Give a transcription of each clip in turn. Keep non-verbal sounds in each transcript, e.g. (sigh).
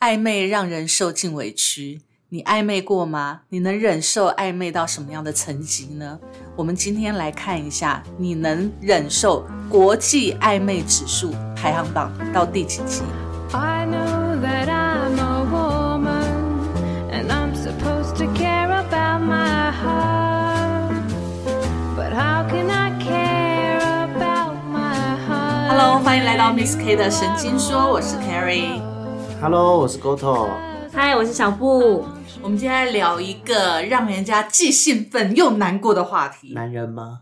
暧昧让人受尽委屈，你暧昧过吗？你能忍受暧昧到什么样的层级呢？我们今天来看一下，你能忍受国际暧昧指数排行榜到第几级？I know that I'm a woman and I'm supposed to care about my heart. But how can I care about my heart? Hello，欢迎来到 Miss K 的神经说，我是 Carrie。Hello，我是 Goto。嗨，我是小布。我们今天来聊一个让人家既兴奋又难过的话题男人吗？——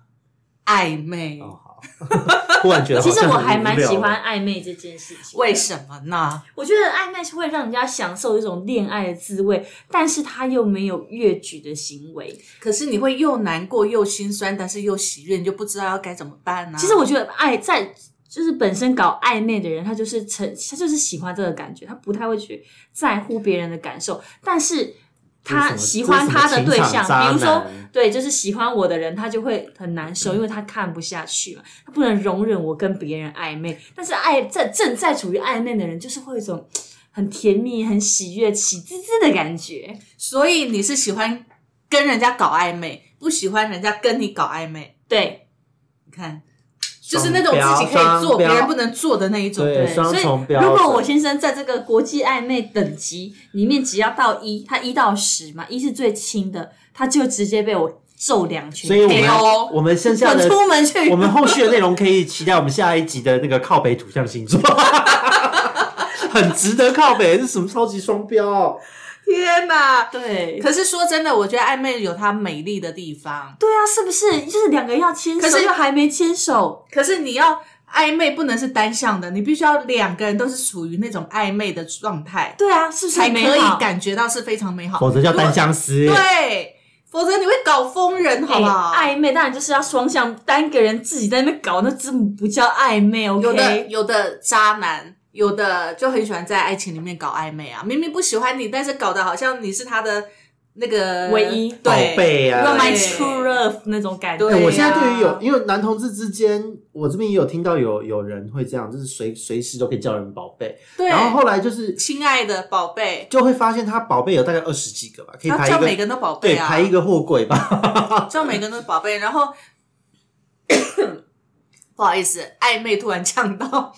暧昧。哦，好。(laughs) 突然觉得其实我还蛮喜欢暧昧这件事情。为什么呢？我觉得暧昧是会让人家享受一种恋爱的滋味，但是他又没有越矩的行为。可是你会又难过又心酸，但是又喜悦，你就不知道要该怎么办呢、其实我觉得爱在就是本身搞暧昧的人，他就是成他就是喜欢这个感觉，他不太会去在乎别人的感受，但是。他喜欢他的对象，比如说，对，就是喜欢我的人，他就会很难受，因为他看不下去嘛，他不能容忍我跟别人暧昧。但是爱在正在处于暧昧的人，就是会有一种很甜蜜、很喜悦、喜滋滋的感觉。所以你是喜欢跟人家搞暧昧，不喜欢人家跟你搞暧昧。对，你看，就是那种自己可以做，别人不能做的那一种。对所以如果我先生在这个国际暧昧等级里面，只要到一，他一到十嘛，一是最轻的，他就直接被我揍两拳。所以我们、我们剩下的滚出门去我们后续的内容可以期待我们下一集的那个靠北土象星座，(laughs) 很值得靠北，是什么超级双标？天哪！对可是说真的，我觉得暧昧有它美丽的地方。对啊，是不是？就是两个人要牵手，可是又还没牵手，可是你要暧昧不能是单向的，你必须要两个人都是处于那种暧昧的状态，对啊，是不是才可以？感觉到是非常美好。否则叫单相思。对，否则你会搞疯人，好不好？哎暧昧当然就是要双向，单个人自己在那边搞，那真不叫暧昧。OK，有的有的渣男，有的就很喜欢在爱情里面搞暧昧啊，明明不喜欢你，但是搞得好像你是他的那个唯一宝。贝啊 my 对 true love 那种感觉。对哎我现在啊对于有，因为男同志之间，我这边也有听到有有人会这样，就是随随时都可以叫人宝贝。对，然后后来就是亲爱的宝贝，就会发现他宝贝有大概二十几个吧，可以他排一个叫每个人都宝贝对啊，排一个货柜吧。(laughs) 叫每个人都是宝贝，然后 (coughs) 不好意思，暧昧突然呛到。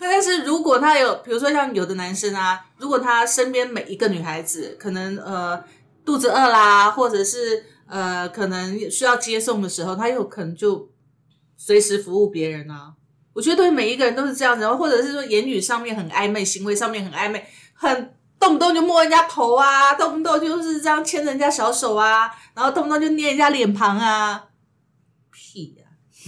但是如果他有，比如说像有的男生啊，如果他身边每一个女孩子可能呃肚子饿啦，或者是呃可能需要接送的时候，他有可能就随时服务别人啊。我觉得对每一个人都是这样子，然后或者是说言语上面很暧昧，行为上面很暧昧，很动不动就摸人家头啊，动不动就是这样牵人家小手啊，然后动不动就捏人家脸庞啊，屁呀、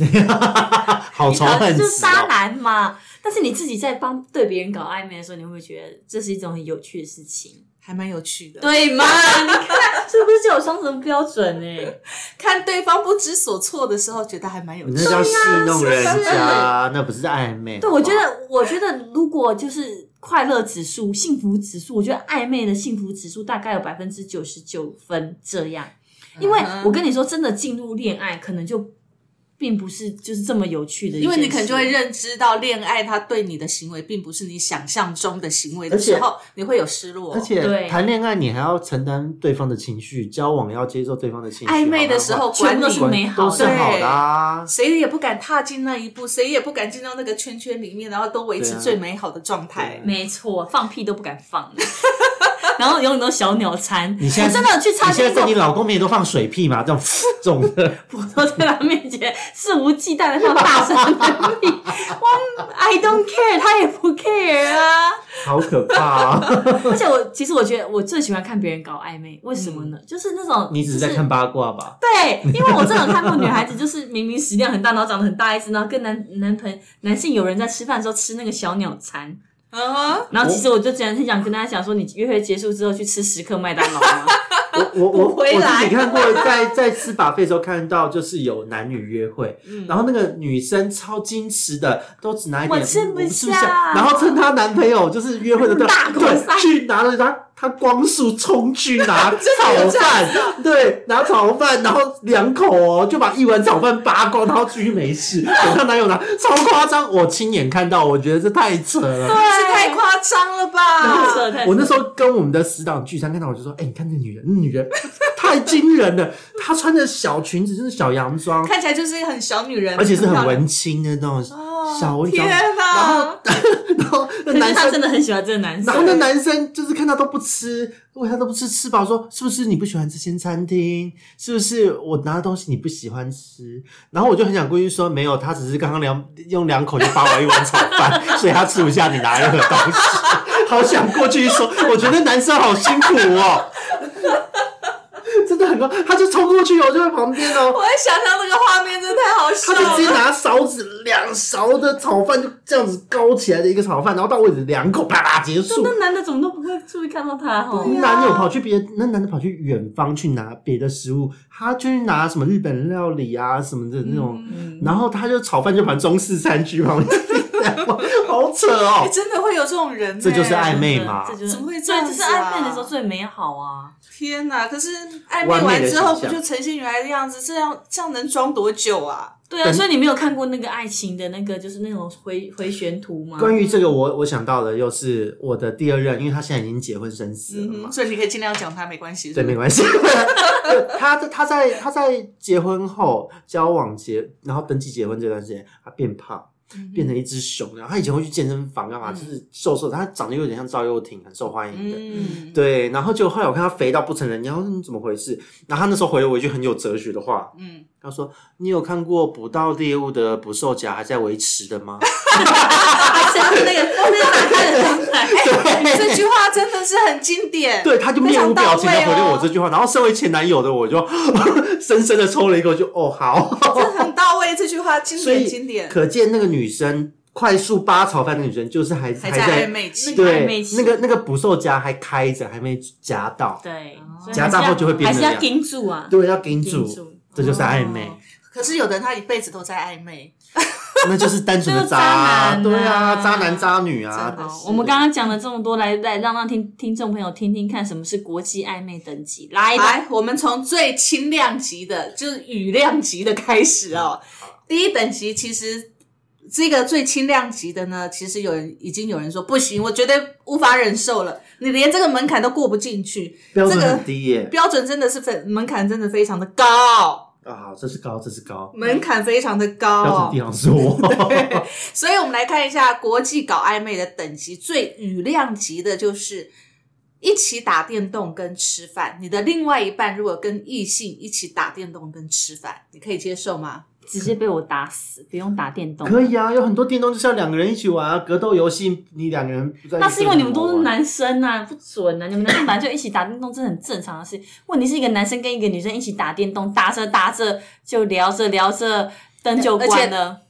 (laughs) 好仇恨就是渣哦！男嘛。但是你自己在帮对别人搞暧昧的时候，你会不会觉得这是一种很有趣的事情？还蛮有趣的。对吗？(laughs) 你看是不是就有双重标准呢？看对方不知所措的时候，觉得还蛮有趣的。你那叫戏弄人是不是家，那不是暧昧。对，我觉得，我觉得如果就是快乐指数、幸福指数，我觉得暧昧的幸福指数大概有百分之九十九分这样。因为我跟你说，真的进入恋爱，可能就并不是就是这么有趣的一因为你可能就会认知到，恋爱它对你的行为并不是你想象中的行为的时候，你会有失落。而且对。谈恋爱你还要承担对方的情绪，交往要接受对方的情绪，暧昧的时候，管理全部都是美好都的是好的啊。谁也不敢踏进那一步，谁也不敢进到那个圈圈里面，然后都维持最美好的状态。没错，放屁都不敢放，(laughs) (laughs) (laughs) 然后有很多小鸟餐。你现在我真的去餐厅过你现在在你，老公面前都放水屁嘛？这种这种的，(laughs) 我都在他面前肆无忌惮的放大声的屁，我 I don't care，他也不 care 啊。(laughs) 好可怕啊！而且我其实我觉得我最喜欢看别人搞暧昧，为什么呢？就是那种你只是在看八卦吧？对，因为我真的有看过女孩子，就是明明食量很大，然后长得很大一只，然后跟男男朋男性友人在吃饭的时候吃那个小鸟餐，嗯哼，然后其实我就真的很想跟大家讲说，你约会结束之后去吃十克麦当劳吗？(laughs) 我我我我不回来。自己看过，在在吃把费的时候看到，就是有男女约会，嗯。然后那个女生超矜持的，都只拿一点，我吃不我下然后趁她男朋友就是约会的对大口对去拿了她他光速冲去拿 (laughs) 炒饭对，拿炒饭，然后两口哦，就把一碗炒饭扒光，然后继续没事。等她男友拿，超夸张，我亲眼看到，我觉得这太扯了。这太夸张了吧？我那时候跟我们的死党聚餐，看到我就说：“哎、你看那女人，那女人太惊人了！她穿着小裙子，就是小洋装，看起来就是一个很小女人，而且是很文青的那种哦小文天然后！(laughs) 然后那男生真的很喜欢这个男生然后。那男生就是看他都不吃，为他都不吃，吃饱说是不是你不喜欢这间餐厅？是不是我拿的东西你不喜欢吃？然后我就很想过去说没有，他只是刚刚两用两口就扒完一碗炒饭，(laughs) 所以他吃不下你拿任何东西。好想过去说，我觉得男生好辛苦哦。真的很高，他就冲过去哦，我就在旁边哦，我在想象这个画面，真的太好笑了他就直接。拿勺子两勺的炒饭就这样子高起来的一个炒饭，然后到位置两口啪啪结束。那男的怎么都不会注意看到他哈？男友跑去别那男的跑去远方去拿别的食物，他就去拿什么日本料理啊什么的那种，嗯然后他就炒饭就盘中式餐具旁边，(laughs) 好扯哎哦！(laughs) 真的会有这种人欸，这就是暧昧嘛这就是怎么会这对，这是暧昧的时候最美好啊！天哪！可是暧昧完之后，不就呈现原来的样子？这样这样能装多久啊？对啊，所以你没有看过那个爱情的那个，就是那种回回旋图吗？关于这个，我我想到的又是我的第二任，因为他现在已经结婚生子了嘛嗯，，所以你可以尽量讲他，没关系。对，没。关系。(laughs) 他他在他在结婚后交往结，然后登记结婚这段时间，他变胖，变成一只熊。然后他以前会去健身房干嘛，就是瘦瘦的，他长得有点像赵又廷，很受欢迎的。嗯，对，然后就后来我看他肥到不成人样，你怎么回事？然后他那时候回了我一句很有哲学的话，嗯，他说：“你有看过捕到猎物的捕兽夹还在维持的吗 (laughs) 还是那个那个打开的状态，这句话真的是很经？”典。对，他就面无表情的回了我这句，句话。然后身为前男友的我就 (laughs) 深深的抽了一口，就哦好。真的很到位。这句话经典经典，可见那个女生快速扒炒饭的女生，就是还还还在暧昧对那个那个捕兽夹还开着，还没夹到，对，夹到后就会变还是要盯住啊，对，要盯住，这就是暧昧。哦，可是有的人他一辈子都在暧昧，(laughs) 那就是单纯的就是渣男啊对啊，渣男渣女啊真，的，我们刚刚讲了这么多，来来让让听听众朋友听听看什么是国际暧昧等级。来，来，我们从最轻量级的，就是雨量级的开始哦。第一等级其实这个最轻量级的呢，其实有人已经有人说不行，我绝对无法忍受了，你连这个门槛都过不进去，标准这个很低耶。标准真的是非门槛真的非常的高，啊，这是高，这是高，门槛非常的高哦。(laughs) 所以我们来看一下国际搞暧昧的等级，最雨量级的就是一起打电动跟吃饭。你的另外一半如果跟异性一起打电动跟吃饭，你可以接受吗？直接被我打死，不用打电动。可以啊，有很多电动就是要两个人一起玩啊，格斗游戏你两个人不在。那是因为你们都是男生啊，不准啊！你们男生本来就一起打电动，这是很正常的事。问题是一个男生跟一个女生一起打电动，打着打着就聊着聊着，灯就关了。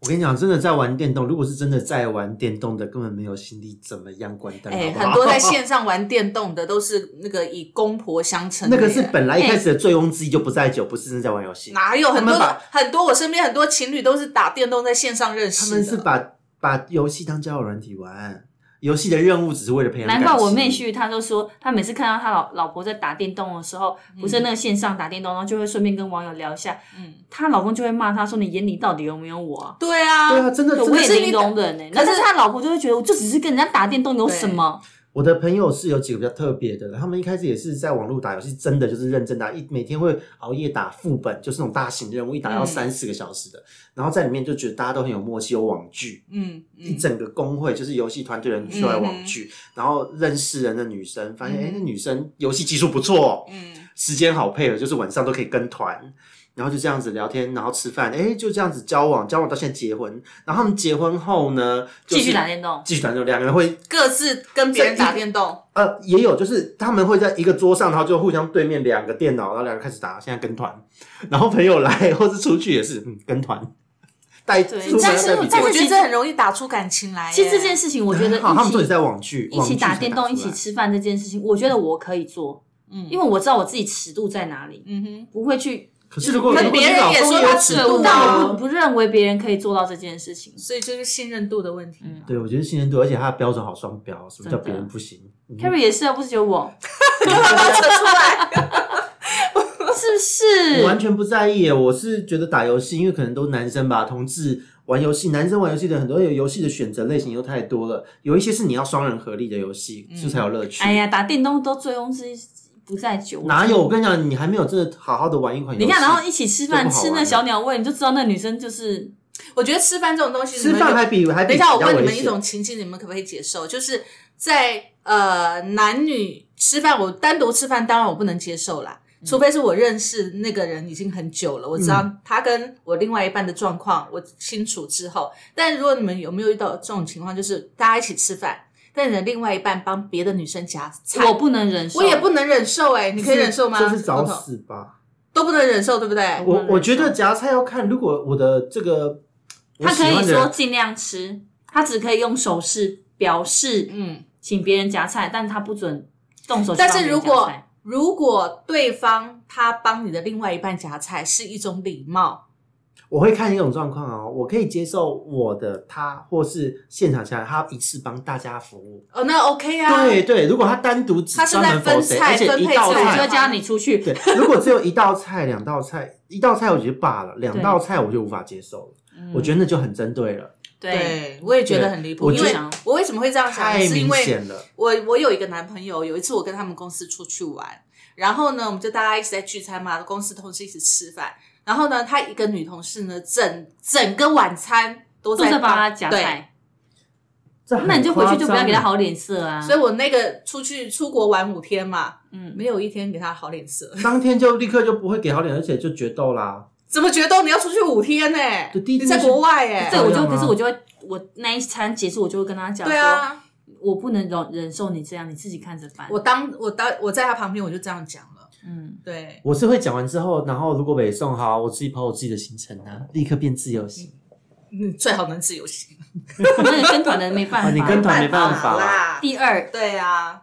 我跟你讲，真的在玩电动，如果是真的在玩电动的，根本没有心力怎么样关灯。哎、好不好很多在 (laughs) 线上玩电动的都是那个以公婆相称，那个是本来一开始的醉翁之意就不在酒，不是真的在玩游戏。哪有很多很多我身边很多情侣都是打电动在线上认识，他们是把把游戏当交友软体玩，游戏的任务只是为了培养感情。难怪我妹婿他都说，他每次看到他老老婆在打电动的时候，不是那个线上打电动，然后就会顺便跟网友聊一下。嗯，她老公就会骂他说：“你眼里到底有没有我啊？”对啊，对啊，真的我也零是你容忍呢、可是他老婆就会觉得，我就只是跟人家打电动有什么？我的朋友是有几个比较特别的，他们一开始也是在网络打游戏，真的就是认真打，一每天会熬夜打副本，就是那种大型任务，一打要嗯。三四个小时的，然后在里面就觉得大家都很有默契，有网剧。嗯一嗯，整个工会就是游戏团队人出来网剧，然后认识人的女生，发现哎、诶那女生游戏技术不错，嗯。时间好配合，就是晚上都可以跟团，然后就这样子聊天，然后吃饭，哎、就这样子交往，交往到现在结婚，然后他们结婚后呢，就是继续打电动。继续打电动，两个人会各自跟别人打电动，呃也有，就是他们会在一个桌上，然后就互相对面两个电脑，然后两个人开始打，现在跟团，然后朋友来或是出去也是，嗯，跟团。带出门但是但是我觉得这很容易打出感情来。其实这件事情，我觉得好，他们一起重点在网剧，一起打电动、一起吃饭这件事情，我觉得我可以做，嗯因为我知道我自己尺度在哪里，嗯哼，不会去可是如果别人也说他尺度大，不不不认为别人可以做到这件事情。所以就是信任度的问题。嗯对，我觉得信任度，而且他的标准好双标，什么叫别人不行？嗯 Carrie 也是啊，不是只有我，扯出来，是不是？我完全不在意耶，我是觉得打游戏，因为可能都是男生吧，同志玩游戏，男生玩游戏的很多有游戏的选择类型又太多了，有一些是你要双人合力的游戏，这才有乐趣。哎呀，打电动都醉翁之意不在酒，哪有？我跟你讲，你还没有真的好好的玩一款游戏。你看，然后一起吃饭，吃那小鸟胃，你就知道那女生就是我觉得吃饭这种东西，吃饭还比还比等一下，我问你们一种情境，你们可不可以接受？就是在呃男女吃饭，我单独吃饭，当然我不能接受啦。嗯除非是我认识那个人已经很久了，我知道他跟我另外一半的状况我清楚之后。但如果你们有没有遇到这种情况，就是大家一起吃饭，但你的另外一半帮别的女生夹菜，我不能忍受，我也不能忍受哎、你可以忍受吗？这是找死吧？都不能忍受，对不对？我我觉得夹菜要看，如果我的这个他可以说尽量吃，他只可以用手势表示嗯，请别人夹菜，但他不准动手但是如果。如果对方他帮你的另外一半夹菜是一种礼貌，我会看一种状况哦，我可以接受我的他或是现场下来，他一次帮大家服务。哦，那 OK 啊。对对，如果他单独只他是专门在分 for 谁，菜而且分配菜一道我就叫你出去。对，如果只有一道菜、两道菜，(laughs) 一道菜我觉得罢了，两道菜我就无法接受了。嗯我觉得那就很针对了，对，对，我也觉得很离谱。因为我为什么会这样想？太明是因为显了。我我有一个男朋友，有一次我跟他们公司出去玩，然后呢，我们就大家一起在聚餐嘛，公司同事一起吃饭，然后呢，他一个女同事呢，整整个晚餐都在都在帮他夹对菜，那你就回去就不要给他好脸色啊。所以我那个出去出国玩五天嘛，嗯，没有一天给他好脸色。当天就立刻就不会给好脸，而且就决斗啦。怎么决斗？你要出去五天呢、就第一天你在国外哎、对，我就可是我就会，我那一餐结束，我就会跟他讲，对，啊，我不能忍忍受你这样，你自己看着办。我当我当我在他旁边，我就这样讲了。嗯，对，我是会讲完之后，然后如果北送好，我自己跑我自己的行程啊，立刻变自由行。嗯，最好能自由行。那你跟团的没办法。啊你跟团没办法啦。第二，对啊，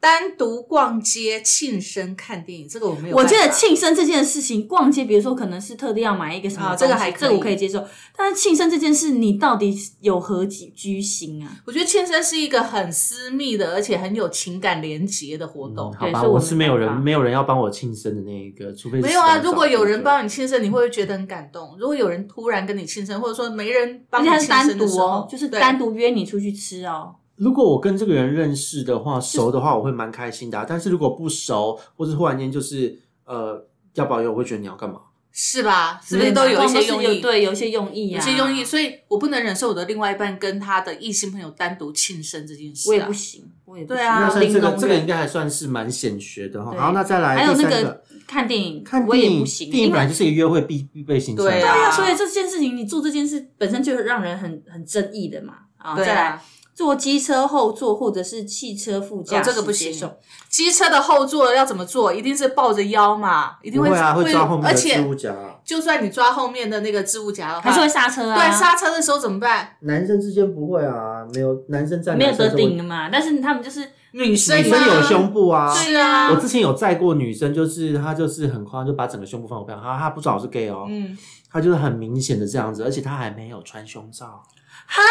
单独逛街、庆生、看电影，这个我没有我。觉得庆生这件事情，逛街，比如说可能是特地要买一个什么啊东西，这个还可以这个我可以接受。但是庆生这件事，你到底有何居居心啊？我觉得庆生是一个很私密的，而且很有情感连结的活动。好吧，我我是没有人没有人要帮我庆生的那一个，除非是没有啊，如果有人就帮你庆生，你会不会觉得很感动？如果有人突然跟你庆生，或者说没人帮是你庆生单独的时候哦，就是对单独约你出去吃哦。如果我跟这个人认识的话，熟的话，我会蛮开心的啊、但是如果不熟，或者忽然间就是呃要保佑，我会觉得你要干嘛？是吧？是不是都有一些用意？对，有一些用意啊，有些用意，所以我不能忍受我的另外一半跟他的异性朋友单独庆生这件事、啊。我也不行，我也不行对啊那算这个这个应该还算是蛮显学的哈。对好，那再来还有那个看电影，看我电影，也不行，电影本来就是一个约会必必备行程。对啊对啊，所以这件事情你做这件事本身就让人很很争议的嘛。啊，再来啊，坐机车后座或者是汽车副驾驶哦这个不行接受机车的后座要怎么坐？一定是抱着腰嘛，一定会不会啊，会抓后面的置而且物夹。就算你抓后面的那个置物夹的话，还是会刹车啊，对刹车的时候怎么办？男生之间不会啊，没有男生在没有得顶的嘛。但是他们就是女生女生有胸部啊。是啊我之前有载过女生，就是她就是很夸张，就把整个胸部放我背上，她她不知道我是 gay 哦，嗯，她就是很明显的这样子，而且她还没有穿胸罩，哈，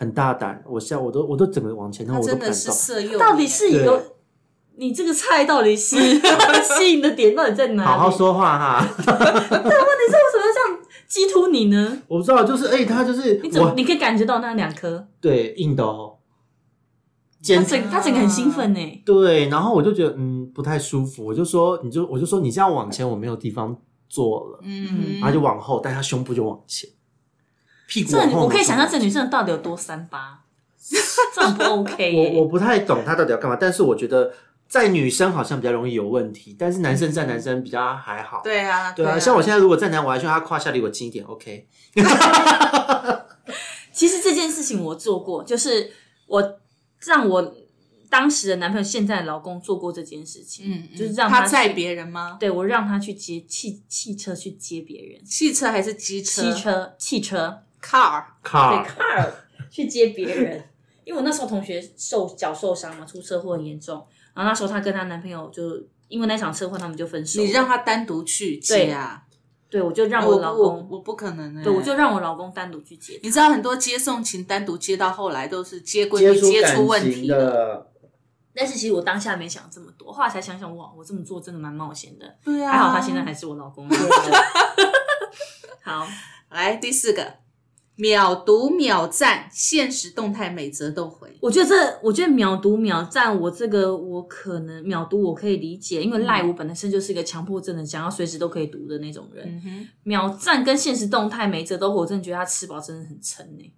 很大胆，我笑我都我都整个往前，然他后我都真的是不敢动。色诱，到底是对有你这个菜到底是 (laughs) 吸引的点到底在哪里？好好说话哈，(laughs) 问题是为什么要这样激突你呢？我不知道，就是哎、他就是你怎么我你可以感觉到那两颗？对硬的哦，他简整他整个很兴奋呢。对，然后我就觉得嗯不太舒服，我就说你就我就说你这样往前我没有地方坐了，嗯，然后就往后，但他胸部就往前，屁股这往后。我可以想象这女生到底有多三八，(laughs) 这很不 (laughs) OK 我耶。我不太懂她到底要干嘛，但是我觉得在女生好像比较容易有问题，但是男生在男生比较还好。对啊，对啊，像我现在如果在男，我还希望他胯下离我近一点，OK。(laughs) 其实这件事情我做过，就是我让我当时的男朋友现在的老公做过这件事情，嗯，嗯就是让去他载别人吗？对我让他去接汽汽车去接别人，汽车还是机车？汽车汽车 car，对 car，car 去接别人，(laughs) 因为我那时候同学受脚受伤嘛，出车祸很严重，然后那时候她跟她男朋友就因为那场车祸他们就分手。你让她单独去接啊？对我就让我老公，我不可能哎、对我就让我老公单独去接。你知道很多接送情单独接到后来都是接闺接蜜接出问题了。的，但是其实我当下没想这么多，后来才想想，哇，我这么做真的蛮冒险的。对啊，还好他现在还是我老公。(laughs) 好，来第四个，秒读秒赞，现实动态每则都回。我觉得这，我觉得秒读秒赞，我这个我可能秒读我可以理解，因为赖我本身就是一个强迫症的，想要随时都可以读的那种人。嗯，秒赞跟现实动态每一则都回，我真的觉得他吃饱真的很撑呢、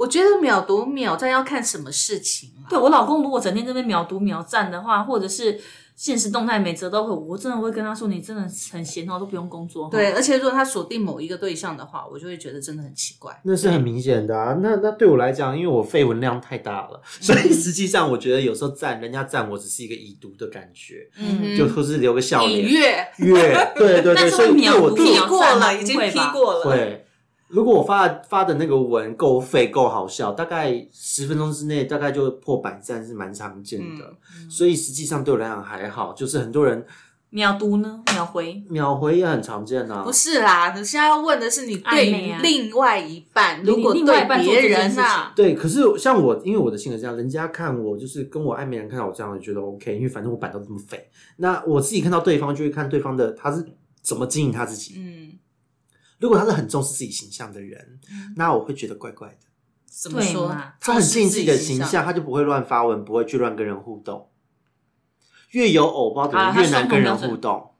我觉得秒读秒赞要看什么事情啊。对我老公如果整天这边秒读秒赞的话，或者是现实动态每则都会，我真的会跟他说，你真的很闲哦，都不用工作。对，，而且如果他锁定某一个对象的话，我就会觉得真的很奇怪。那是很明显的啊。那那对我来讲，因为我肺文量太大了，所以实际上我觉得有时候赞人家赞我只是一个已读的感觉，嗯就或是留个笑脸。已阅月，对对对，但 (laughs) 是所以秒读我过了，已经批过了。对，如果我发发的那个文够费够好笑，大概十分钟之内大概就破百赞是蛮常见的，嗯所以实际上对我来讲还好，就是很多人秒读呢，秒回。秒回也很常见啊。不是啦，你现在要问的是你对另外一半，你如果对别人啊事，对，可是像我，因为我的性格这样，人家看我就是跟我暧昧人看到我这样，我觉得 OK，因为反正我板都这么肥。那我自己看到对方，就会看对方的他是怎么经营他自己。嗯，如果他是很重视自己形象的人，那我会觉得怪怪的。怎么说？他很经营自己的形象，他就不会乱发文，不会去乱跟人互动。越有偶包的人越难跟人互动。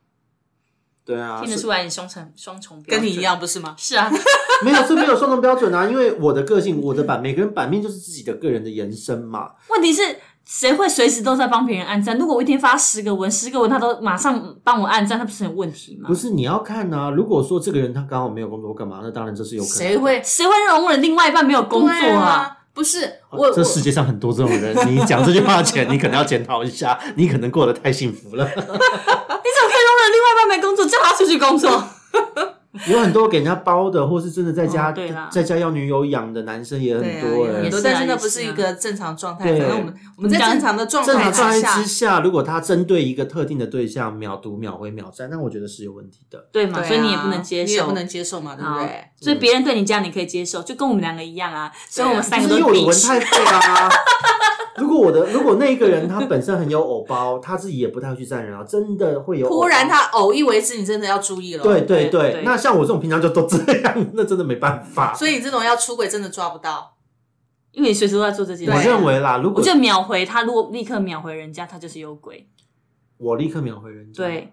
对啊，听得出来你双重双重标准跟你一。样不是吗？是啊，(laughs) 没有，这没有双重标准啊。因为我的个性，我的版，每个人版面就是自己的个人的延伸嘛。问题是谁会随时都在帮别人按赞？如果我一天发十个文，十个文他都马上帮我按赞，那不是很有问题吗？不是你要看啊，如果说这个人他刚好没有工作干嘛，那当然这是有可能的。谁会谁会容忍另外一半没有工作啊？啊？不是我，这世界上很多这种人，你讲这句话前，你可能要检讨一下，你可能过得太幸福了。(laughs) 你怎么可以容忍另外一半没工作，叫他出去工作？(laughs) (laughs) 有很多给人家包的，或是真的在家、哦对啦在家要女友养的男生也很多但是那不是一个正常状态。对反正我们我们在正常的状正态常状态之下之，下，如果他针对一个特定的对象秒读、秒回、秒赞，那我觉得是有问题的。对嘛？对啊所以你也不能接受，你也不能接受嘛，对不好对？所以别人对你这样，你可以接受，就跟我们两个一样啊。所以我们三个都就是因为我的文太废啊。(laughs) 如果我的如果那一个人他本身很有偶包，他自己也不太会去赞人啊，真的会有。突然他偶一为之，你真的要注意了。对对对对对，那像我这种平常就都这样，(laughs) 那真的没办法。所以你这种要出轨真的抓不到。因为你随时都在做这件我事。认为啦，如果我就秒回他，如果立刻秒回人家，他就是有鬼。我立刻秒回人家，对，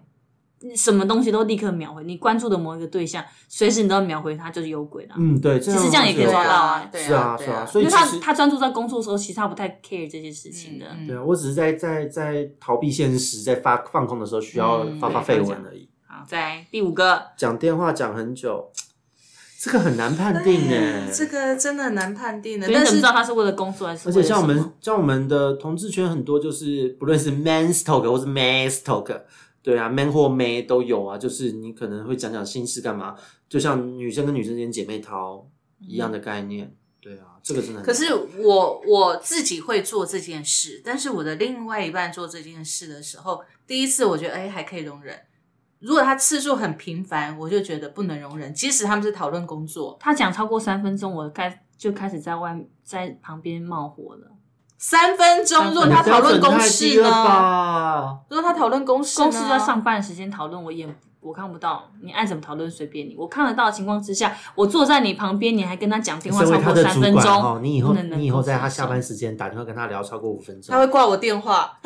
什么东西都立刻秒回。你关注的某一个对象，随时你都要秒回他，就是有鬼啦。嗯，对，其实这样也可以抓到啊对是啊是啊，所以因为他他专注在工作的时候，其实他不太 care 这些事情的。嗯对啊，我只是在在在逃避现实，在发放空的时候需要嗯发发对绯闻而已。好，再来第五个，讲电话讲很久，(tsk) 这个很难判定呢。这个真的很难判定的。所以你怎么但是知道他是为了工作还是而为了什么？且像我们像我们的同志圈很多，就是不论是 man's talk 或是 man's talk，对啊，man 或 man 都有啊。就是你可能会讲讲心事干嘛，就像女生跟女生之间姐妹淘一样的概念。对啊，这个真的很。可是我我自己会做这件事，但是我的另外一半做这件事的时候，第一次我觉得哎还可以容忍。如果他次数很频繁，我就觉得不能容忍。即使他们是讨论工作，他讲超过三分钟，我开就开始在外在旁边冒火了。三分钟，如果他讨论公事呢？如果他讨论公事呢，公司在上班的时间讨论，我眼我看不到，你爱怎么讨论随便你。我看得到的情况之下，我坐在你旁边，你还跟他讲电话超过三分钟，哦，你以后不能能你以后在他下班时间打电话跟他聊超过五分钟他，会挂我电话，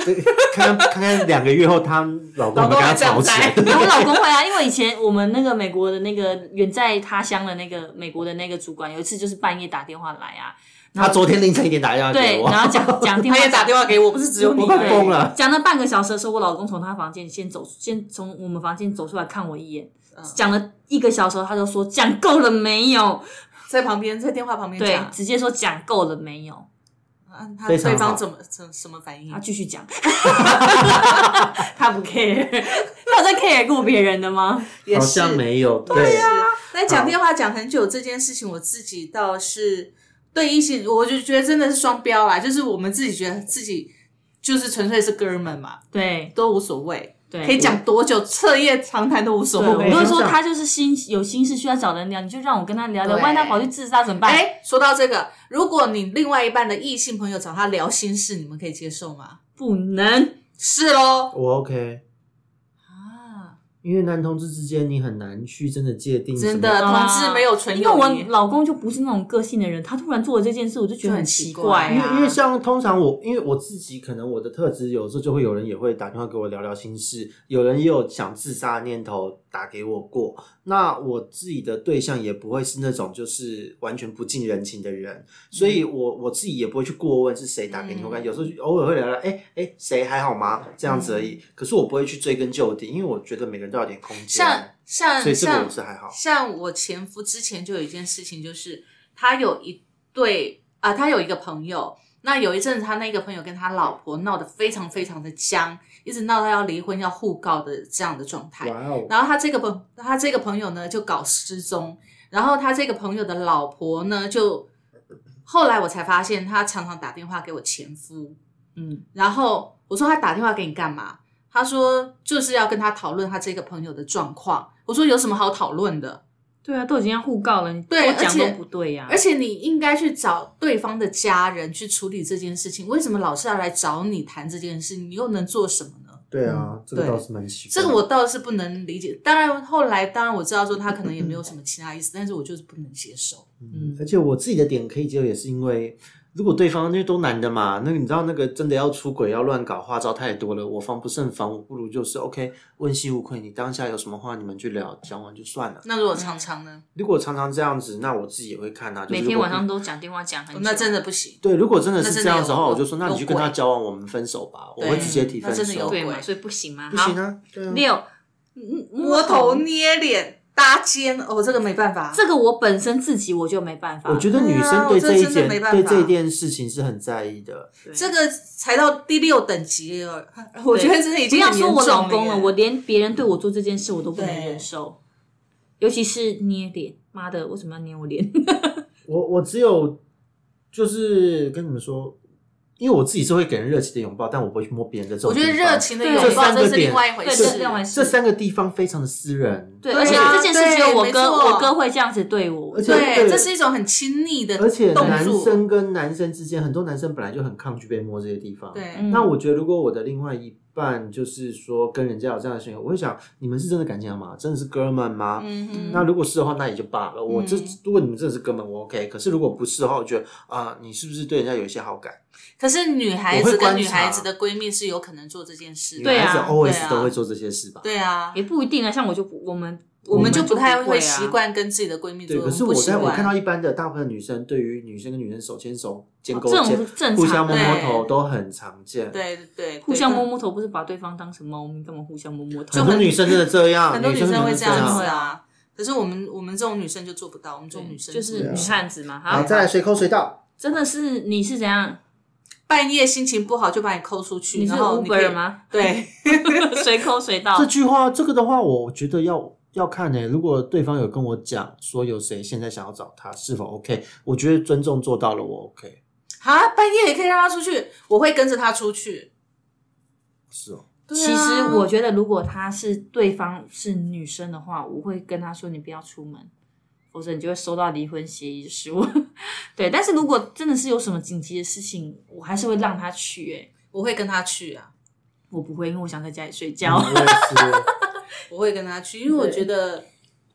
看看看看两个月后他老公跟他吵起来。我老公会啊，因为以前我们那个美国的那个远在他乡的那个美国的那个主管，有一次就是半夜打电话来啊，他昨天凌晨一点打电话给对，我，然后讲讲电话，(laughs) 他也打电话给我，不是只有你我。快疯了讲了半个小时的时候，我老公从他房间先走，先从我们房间走出来看我一眼，嗯讲了一个小时，他就说讲够了没有？在旁边，在电话旁边对，讲，直接说讲够了没有？啊他对方怎么怎什么反应他？继续讲，(laughs) 他不 care，(laughs) 他有在 care 过别人的吗？也是好像没有。对啊。那讲电话讲很久这件事情，我自己倒是对异性，我就觉得真的是双标啦。就是我们自己觉得自己就是纯粹是哥们嘛，对都无所谓，对，可以讲多久，彻夜长谈都无所谓。如果说他就是心有心事需要找人聊，你就让我跟他聊聊，对万一他跑去自杀怎么办？哎，说到这个，如果你另外一半的异性朋友找他聊心事，你们可以接受吗？不能是喽。我 OK，啊，因为男同志之间你很难去真的界定真的，啊同志没有纯因为我。老公就不是那种个性的人，他突然做了这件事，我就觉得很奇怪因为啊。因为像通常我，因为我自己可能我的特质，有时候就会有人也会打电话给我聊聊心事，有人也有想自杀的念头打给我过。那我自己的对象也不会是那种就是完全不近人情的人，所以我我自己也不会去过问是谁打给你，嗯我感觉有时候偶尔会聊聊，哎、哎，谁还好吗？这样子而已。可是我不会去追根究底，因为我觉得每个人都要有点空间。像像所以这个像我是还好。像我前夫之前就有一件事情，就是他有一对啊、他有一个朋友，那有一阵子他那个朋友跟他老婆闹得非常非常的僵，一直闹到要离婚要互告的这样的状态。哇哦，然后他这个朋他这个朋友呢就搞失踪，然后他这个朋友的老婆呢就后来我才发现，他常常打电话给我前夫，嗯，然后我说他打电话给你干嘛？他说就是要跟他讨论他这个朋友的状况。我说有什么好讨论的？对啊，都已经要互告了，你讲都不对呀、而且你应该去找对方的家人去处理这件事情，为什么老是要来找你谈这件事？你又能做什么呢？对啊，这个倒是蛮奇怪。这个我倒是不能理解。当然后来当然我知道说他可能也没有什么其他意思，但是我就是不能接受。嗯，而且我自己的点可以接受，也是因为如果对方因为都男的嘛，那个你知道那个真的要出轨要乱搞花招太多了，我防不胜防，我不如就是 OK 问心无愧，你当下有什么话你们去聊，讲完就算了。那如果常常呢？如果常常这样子，那我自己也会看啊，就是每天晚上都讲电话讲很久，那真的不行。对，如果真的是这样子的话，我就说那你去跟他交往，我们分手吧，我对会直接提分那真的有鬼所以不行吗？不行啊。六，嗯摸头捏脸搭肩，哦，这个没办法。这个我本身自己我就没办法。我觉得女生对这这一件对这一件事情是很在意的。这个才到第六等级了，我觉得真的已不要说我经严重了耶。老公了，我连别人对我做这件事我都不能忍受，尤其是捏脸。妈的，为什么要捏我脸？(laughs) 我我只有就是跟你们说，因为我自己是会给人热情的拥抱，但我不会去摸别人的这种我觉得热情的拥抱这是另外一回，事这。另外这三个地方非常的私人，对，而且啊这件事只有我哥，我哥会这样子对我。而且对，这是一种很亲密的而且男。生跟男生之间，很多男生本来就很抗拒被摸这些地方。。对，嗯那我觉得，如果我的另外一半就是说跟人家有这样的行为，我会想，你们是真的感情好吗？真的是哥们吗？嗯哼，那如果是的话，那也就罢了。我这嗯如果你们真的是哥们，我 OK。可是如果不是的话，我觉得啊、你是不是对人家有一些好感？可是女孩子跟女孩子的闺蜜是有可能做这件事的。对啊女孩子 always 啊都会做这些事吧？对啊，也不一定啊，像我就不，我们我们就不太会习。惯跟自己的闺蜜做。对，可是我在我看到一般的大部分女生对于女生跟女生手牵手、肩勾这种肩互相摸摸头都很常见。对对对，互相摸摸头，不是把对方当成猫咪，干嘛互相摸摸头？很多女生真的这样，很多女生生会这样子啊。可是我们我们这种女生就做不到，我们这种女生就是女汉子嘛。好，好，再来随口随到。真的是你是怎样？半夜心情不好就把你抠出去，你是然后你可以 Uber？吗？对，(laughs) 随抠随到这。句话，这个的话，我觉得要要看呢、如果对方有跟我讲说有谁现在想要找他，是否 OK？我觉得尊重做到了，我 OK。啊，半夜也可以让他出去，我会跟着他出去。是哦，对啊其实我觉得，如果他是对方是女生的话，我会跟他说你不要出门，否则你就会收到离婚协议书。(laughs) 对，但是如果真的是有什么紧急的事情，我还是会让他去、欸。我会跟他去啊，我不会，因为我想在家里睡觉。嗯我也是。(laughs) 我会跟他去，因为我觉得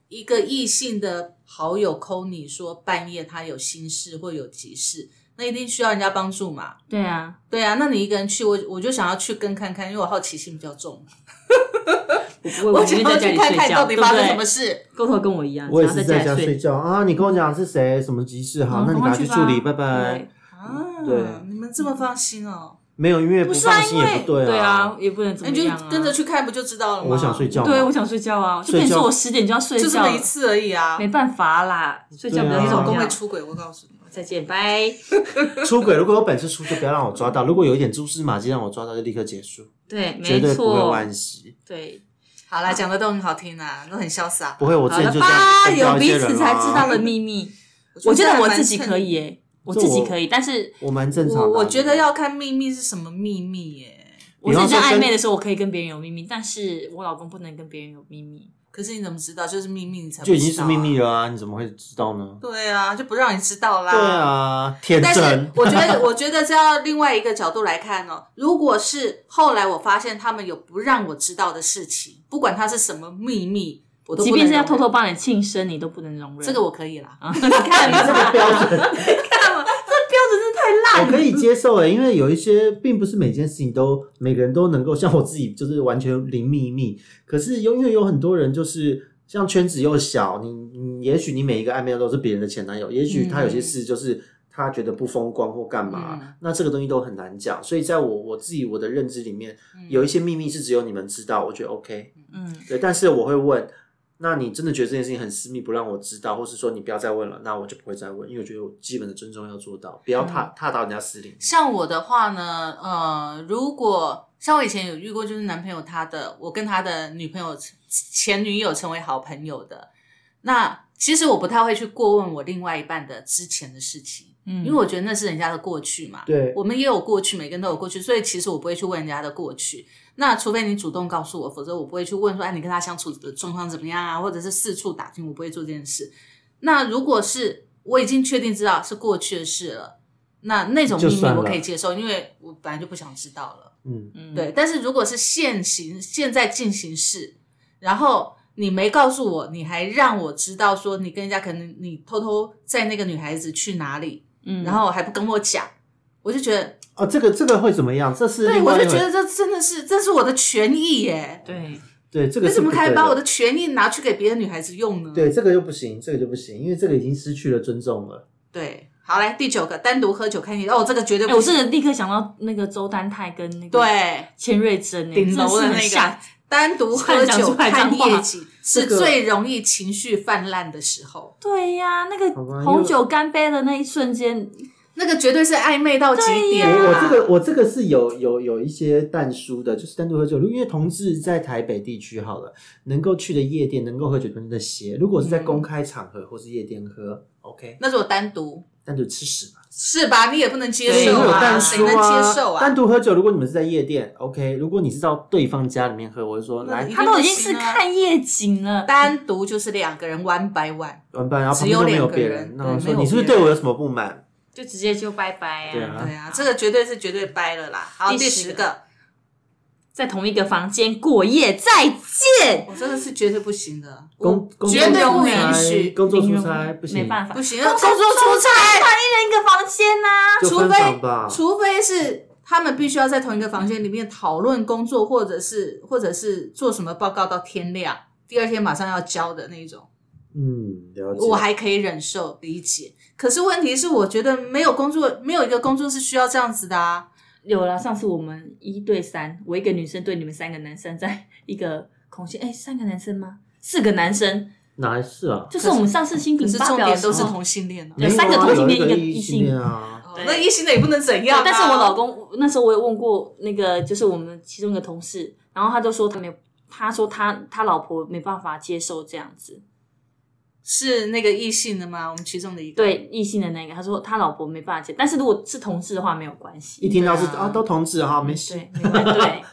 一个异性的好友抠你说半夜他有心事或有急事，那一定需要人家帮助嘛。对啊，对啊，那你一个人去，我我就想要去跟看看，因为我好奇心比较重，我不会，我我想要去宁愿在家里睡觉，看看到底对不对发生什么？事。沟头跟我一样，我也是在家睡觉啊！你跟我讲是谁，什么急事？好，嗯那你赶快去处理，拜拜对。啊，对你们这么放心哦？没有，因为不不是啊，放心因为也不对对啊，也不能怎那你就么样啊。跟着去看不就知道了吗？我想睡，觉。对，我想睡觉啊，就跟你说我十点就要睡觉，就这么一次而已啊。没办法啦，睡觉你老重要公会。出轨，我告诉你。再见，拜。(laughs) 出轨，如果有本事出，就不要让我抓到；如果有一点蛛丝马迹让我抓到，就立刻结束，对，绝没错对不会惋，惜。对，好啦，讲的都很好听啊，都很潇洒。不会，我之好了前就这样吧，有彼此才知道的秘密。我觉得我自己可以。以耶，我自己可以，但是我蛮正常。我我觉得要看秘密是什么秘密耶。我自己在暧昧的时候，我可以跟别人有秘密，但是我老公不能跟别人有秘密。可是你怎么知道？就是秘密，你才不就已经是秘密。了啊，你怎么会知道呢？对啊，就不让你知道啦。对。啊，天但是。我觉得，(laughs) 我觉得这要另外一个角度来看哦。如果是后来我发现他们有不让我知道的事情，不管它是什么秘密，我都即便是要偷偷帮你庆生，你都不能容忍。这个我可以啦。啊，你看这个标准 (laughs) 看嘛，这标准是太烂我可以接受诶，因为有一些并不是每件事情都每个人都能够像我自己就是完全零秘密，可是有因为有很多人就是像圈子又小，你你也许你每一个暧昧都是别人的前男友，也许他有些事就是他觉得不风光或干嘛，嗯。那这个东西都很难讲。所以在我我自己我的认知里面，有一些秘密是只有你们知道，我觉得 OK。嗯，对，但是我会问，那你真的觉得这件事情很私密，不让我知道，或是说你不要再问了，那我就不会再问，因为我觉得我基本的尊重要做到，不要踏、踏到人家私领域。像我的话呢，呃，如果像我以前有遇过，就是男朋友他的，我跟他的女朋友前女友成为好朋友的，那其实我不太会去过问我另外一半的之前的事情，嗯因为我觉得那是人家的过去嘛。对我们也有过去，每个人都有过去，所以其实我不会去问人家的过去。那除非你主动告诉我，否则我不会去问说，哎，你跟他相处的状况怎么样啊，或者是四处打听，我不会做这件事。那如果是我已经确定知道是过去的事了，那那种秘密我可以接受，因为我本来就不想知道了。嗯，嗯对，但是如果是现行现在进行式，然后你没告诉我，你还让我知道说你跟人家可能你偷偷在那个女孩子去哪里，嗯然后还不跟我讲，我就觉得，哦，这个这个会怎么样？这是对我就觉得这真的是这是我的权益耶，对，对这个为什么可以把我的权益拿去给别的女孩子用呢？对这个就不行，这个就不行，因为这个已经失去了尊重了。对，好来第九个，单独喝酒看电影，哦，这个绝对哎，不行。我这个立刻想到那个周丹泰跟那个对，千瑞珍，哎顶楼的真那个单独喝酒看夜景是最容易情绪泛滥的时候。对呀，那个红酒干杯的那一瞬间，那个绝对是暧昧到极点我啊！我这个我这个是有有有一些淡书的，就是单独喝酒。因为同志在台北地区好了，能够去的夜店能够喝酒真的些。如果是在公开场合或是夜店喝、o k 那如果单独单独吃屎吧。是吧？你也不能接，受啊，谁能接受啊？单独喝酒，如果你们是在夜店，OK。如果你是到对方家里面喝，我就说来他都已经是看夜景了，单独就是两个人 one by one，玩伴，然后旁只有边都没有两个人别人，那我对没有说你是不是对我有什么不满？就直接就拜拜对啊对啊，这个绝对是绝对掰了啦。好，第第十个十个，在同一个房间过夜，再见。我真的是绝对不行的，工工我绝对不允许，工作出差不行，没办法，不行，工作出差，一人一个房间呐、除非。除非是他们必须要在同一个房间里面讨论工作，或者是或者是做什么报告到天亮，第二天马上要交的那种，嗯，了解。我还可以忍受理解。可是问题是，我觉得没有工作，没有一个工作是需要这样子的啊。有了，上次我们一对三，我一个女生对你们三个男生，在一个空间，哎，三个男生吗？四个男生，哪是啊？就是我们上次新品是品发表重点都是同性恋哦。有三个同性恋一个异性恋啊。哦那异性的也不能怎样、啊。但是我老公那时候我也问过那个，就是我们其中一个同事，然后他就说他没有，他说他他老婆没办法接受这样子，是那个异性的吗？我们其中的一个。对异性的那个，他说他老婆没办法接，但是如果是同志的话没有关系，一听到是啊啊，都同志哈，没事。对，没关系对。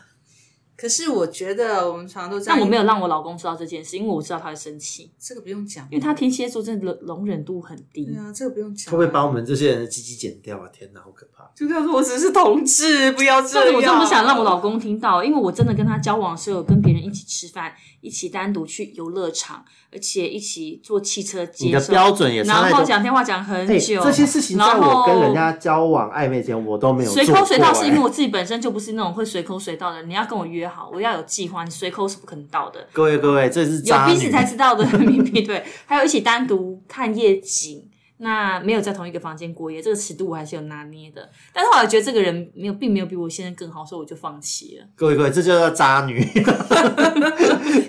可是我觉得我们常常都这样。但我没有让我老公知道这件事，因为我知道他会生气，这个不用讲，因为他天蝎座真的容容忍度很低。对啊，这个不用讲、会不会把我们这些人的鸡鸡剪掉啊？天哪，好可怕！就告诉我只是同志，不要这样。但是我真的不想让我老公听到，因为我真的跟他交往的时候，有跟别人一起吃饭，一起单独去游乐场，而且一起坐汽车你的标准也差然后。讲电话讲很哎，久。这些事情在然后我跟人家交往暧昧前，我都没有随口随到，是因为我自己本身就不是那种会随口随到的人。你要跟我约好，我要有计划，你随口是不可能到的。各位各位，这是有彼此才知道的秘密，对，还有一起单独看夜景。那没有在同一个房间过夜，这个尺度我还是有拿捏的。但是后来觉得这个人没有，并没有比我现在更好，所以我就放弃了。各位各位，这就叫渣女。(laughs)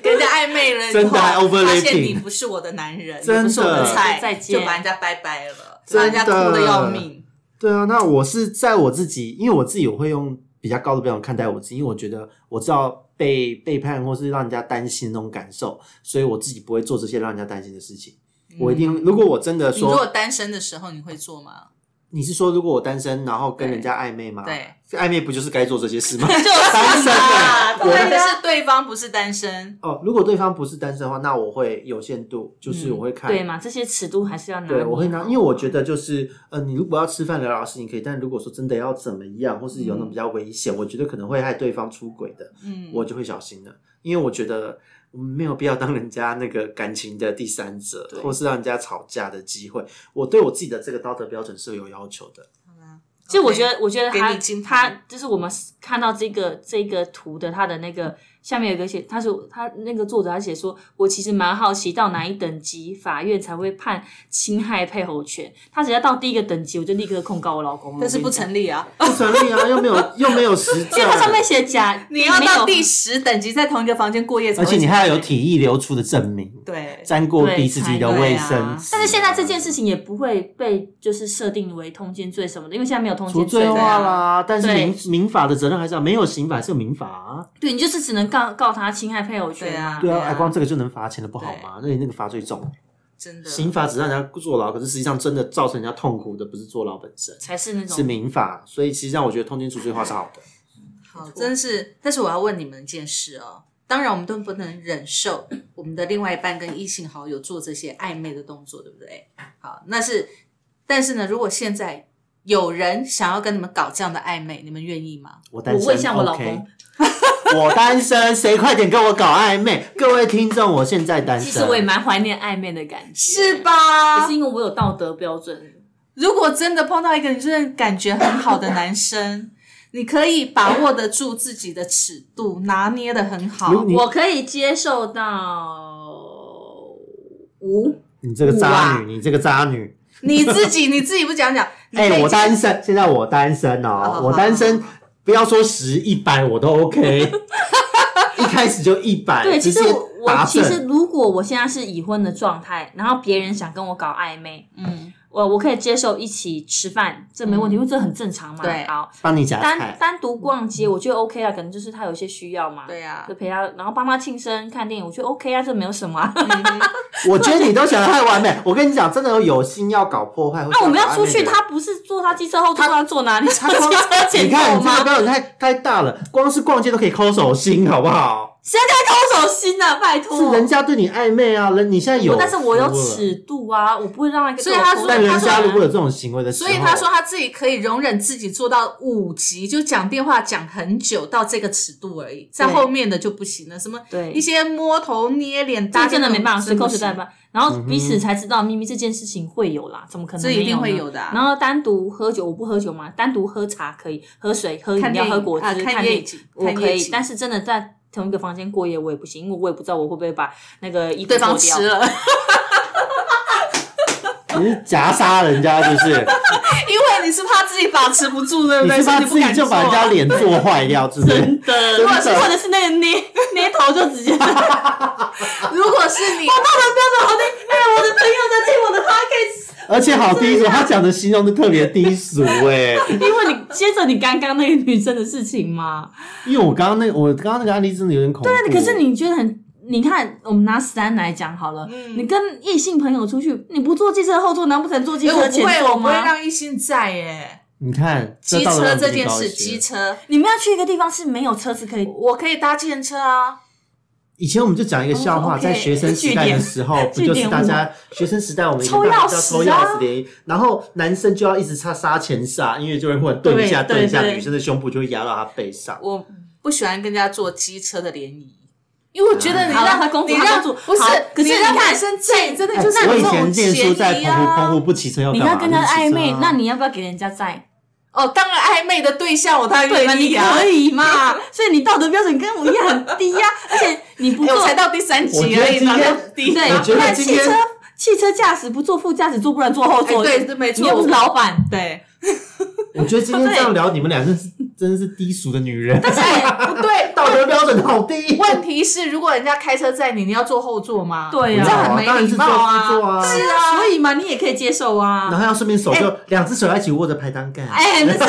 跟人家暧昧了真的还 overlapping 发现你不是我的男人，真的不是我的菜，再见就把人家拜拜了，让人家哭的要命。对啊，那我是在我自己，因为我自己我会用比较高的标准看待我自己，因为我觉得我知道被背叛或是让人家担心那种感受，所以我自己不会做这些让人家担心的事情。我一定，如果我真的你如果，单身的时候，你会做吗？你是说如果我单身，然后跟人家暧昧吗？对，暧昧不就是该做这些事吗？(laughs) 就是单身是对方不是单身，哦，如果对方不是单身的话，那我会有限度，就是我会看。对嘛？这些尺度还是要拿我会拿，因为我觉得就是，呃，你如果要吃饭聊聊事情可以，但如果说真的要怎么样，或是有那种比较危险，我觉得可能会害对方出轨的，嗯，我就会小心了，因为我觉得没有必要当人家那个感情的第三者，或是让人家吵架的机会。我对我自己的这个道德标准是有要求的。其实我觉得，我觉得他他就是我们看到这个这个图的他的那个下面有一个写，他说他那个作者他写说，我其实蛮好奇到哪一等级法院才会判侵害配偶权。他只要到第一个等级，我就立刻控告我老公了。但是不成立啊。不成立啊，又没有又没有实因为它上面，写假，你要到第十等级，在同一个房间过夜而且你还要有体液流出的证明，对沾过对彼此自己的卫啊生纸。但是现在这件事情也不会被就是设定为通奸罪什么的，因为现在没有通除奸罪罪化啊啦，但是民民法的责任还是要，没有刑法还是有民法啊。对你就是只能告告他侵害配偶权对啊对啊，光这个就能罚钱的，不好吗？那你那个罚最重，真的刑法只让人家坐牢，可是实际上真的造成人家痛苦的不是坐牢本身，才是那种是民法。所以实际上我觉得通奸除罪化是好的。好，真是。但是我要问你们一件事哦，当然我们都不能忍受我们的另外一半跟异性好友做这些暧昧的动作，对不对？好，那是，但是呢，如果现在有人想要跟你们搞这样的暧昧，你们愿意吗？我问一下我老 OK 公。我单身，谁快点跟我搞暧昧？各位听众，我现在单身。其实我也蛮怀念暧昧的感觉，是可吧是？因为我有道德标准，如果真的碰到一个你真的感觉很好的男生，你可以把握得住自己的尺度，拿捏的很好。我可以接受到五。你这个渣女，你这个渣女。你自己你自己不讲讲？你哎、我单身，现在我单身好好哦，好我单身，不要说十一百我都 OK，(laughs) 一开始就一百，对，其实我我其实。如果我现在是已婚的状态，然后别人想跟我搞暧昧，嗯，我我可以接受一起吃饭，这没问题，因为这很正常嘛。对好，帮你夹单菜，单独逛街我觉得 OK 啊，可能就是他有一些需要嘛。对啊就陪他，然后帮他庆生、看电影，我觉得 OK 啊，这没有什么、啊。(laughs) 我觉得你都想的太完美。我跟你讲，真的有有心要搞破坏，那、我们要出去，他。不是坐他机车后座，他坐哪里？他光机车前你看头吗？你这个标准太太大了，光是逛街都可以抠手心，好不好？谁在抠手心啊？拜托，是人家对你暧昧啊，人你现在有，但是我有。尺度啊，我不会让一个所以他说但人他说家如果有这种行为的时候，所以他说他自己可以容忍自己做到五级，就讲电话讲很久到这个尺度而已，在后面的就不行了。什么对一些摸头捏脸，搭这真的没办法，随口随带带吧。然后彼此才知道秘密这件事情会有啦，怎么可能没有呢？这一定会有的啊然后单独喝酒，我不喝酒嘛，单独喝茶可以，喝水、喝饮料、看电影喝果汁、啊看看电影夜景我可以。但是真的在同一个房间过夜我也不行，因为我也不知道我会不会把那个衣服对方吃。了，(laughs) 你是夹杀人家，就是 (laughs) 因为你是怕自己把持不住，对不对？你是怕所以你自己就把人家脸做坏掉，是不是？真的，或者是或者是那个捏 (laughs) 捏头就直接，我道德如果是你，标准好低。哎，我的朋友在听我的 podcast，而且好低俗，他讲的形容的特别低俗哎、因为你接着你刚刚那个女生的事情嘛，因为我刚刚那我刚刚那个案例真的有点恐怖。对可是你觉得很，你看，我们拿三来讲好了，嗯你跟异性朋友出去，你不坐机车后座，难不成坐机车因为我不会，前座我不会吗？让异性在耶。你看机车这件事，机车你们要去一个地方是没有车子可以，我可以搭计程车啊。以前我们就讲一个笑话，在学生时代的时候，(laughs) 不就是大家学生时代我们一抽定要钥匙啊抽钥匙联谊，然后男生就要一直插杀前刹，因为就会忽然顿一下对顿一下，女生的胸部就会压到他背上。我不喜欢跟人家坐机车的联谊，因为我觉得你让他公主你让他公主不是，可是你让男生在，真的哎就是我以前念书在嫌疑澎湖，澎湖啊。不骑车要？你要跟他暧昧，那你要不要给人家载？哦，当然暧昧的对象我当然愿意啊。可以嘛？(laughs) 所以你道德标准跟我一样很低呀，(laughs) 而且你不哎，做我才到第三集我觉得而已，哪今天有低对，我觉得那汽车汽车驾驶不坐副驾驶座，不然坐后座。哎对没错你又不是老板。对，(laughs) 我觉得今天这样聊，你们俩真是真的是低俗的女人，但是，不对，(laughs) 道德标准好低。问题是，如果人家开车载你，你要坐后座吗？对啊这很没当然是坐礼貌啊。副座啊是啊，所以嘛，你也可以接受啊。然后要顺便手就两只手要一起握着排档杆。哎，那是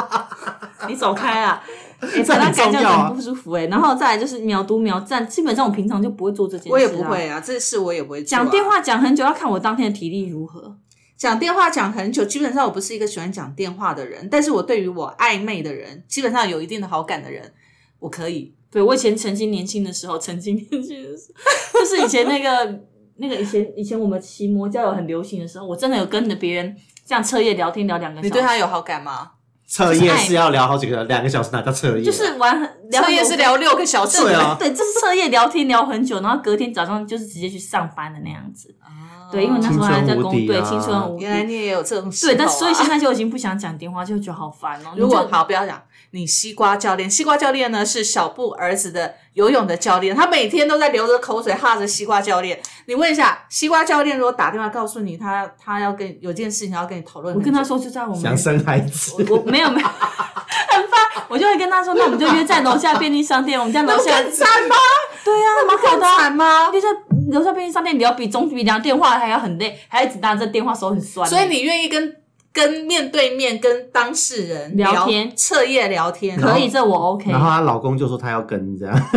(laughs) 你走开啊！哎，这很本来感觉重要啊很不舒服哎。然后再来就是秒读秒站，基本上我平常就不会做这件事。我也不。会啊，这事我也不会讲电，话讲很久，要看我当天的体力如何。讲电话讲很久，基本上我不是一个喜欢讲电话的人，但是我对于我暧昧的人，基本上有一定的好感的人，我可以。对我以前曾经年轻的时候，曾经年轻的时候，(laughs) 就是以前那个那个以前以前我们骑摩交友很流行的时候，我真的有跟着别人这样彻夜聊天聊两个小时。你对他有好感吗？彻夜是要聊好几个两个小时，哪叫彻夜？就是玩彻夜是聊六个小时，对啊对，就是彻夜聊天聊很久，然后隔天早上就是直接去上班的那样子。对，因为那时候还在工，对，青春无敌。原来你也有这种对，啊。但所以现在就已经不想讲电话，就觉得好烦哦。如果好，不要讲你西瓜教练，西瓜教练呢是小布儿子的游泳的教练，他每天都在流着口水哈着西瓜教练。你问一下，西瓜教练如果打电话告诉你他他要跟有件事情要跟你讨论，我跟他说就在我们想生孩子，我没有没有，很烦，我就会跟他说，那我们就约在楼下便利商店，我们家楼下 (laughs) 更惨吗？对呀、啊，蛮好更的啊。惨吗？约在楼下便利商店你要比总比聊电话还要很累，还要一直拿着电话手很酸。所以你愿意跟跟面对面跟当事人聊天彻夜聊天，可以，这我 OK 然。后她老公就说他要跟这样，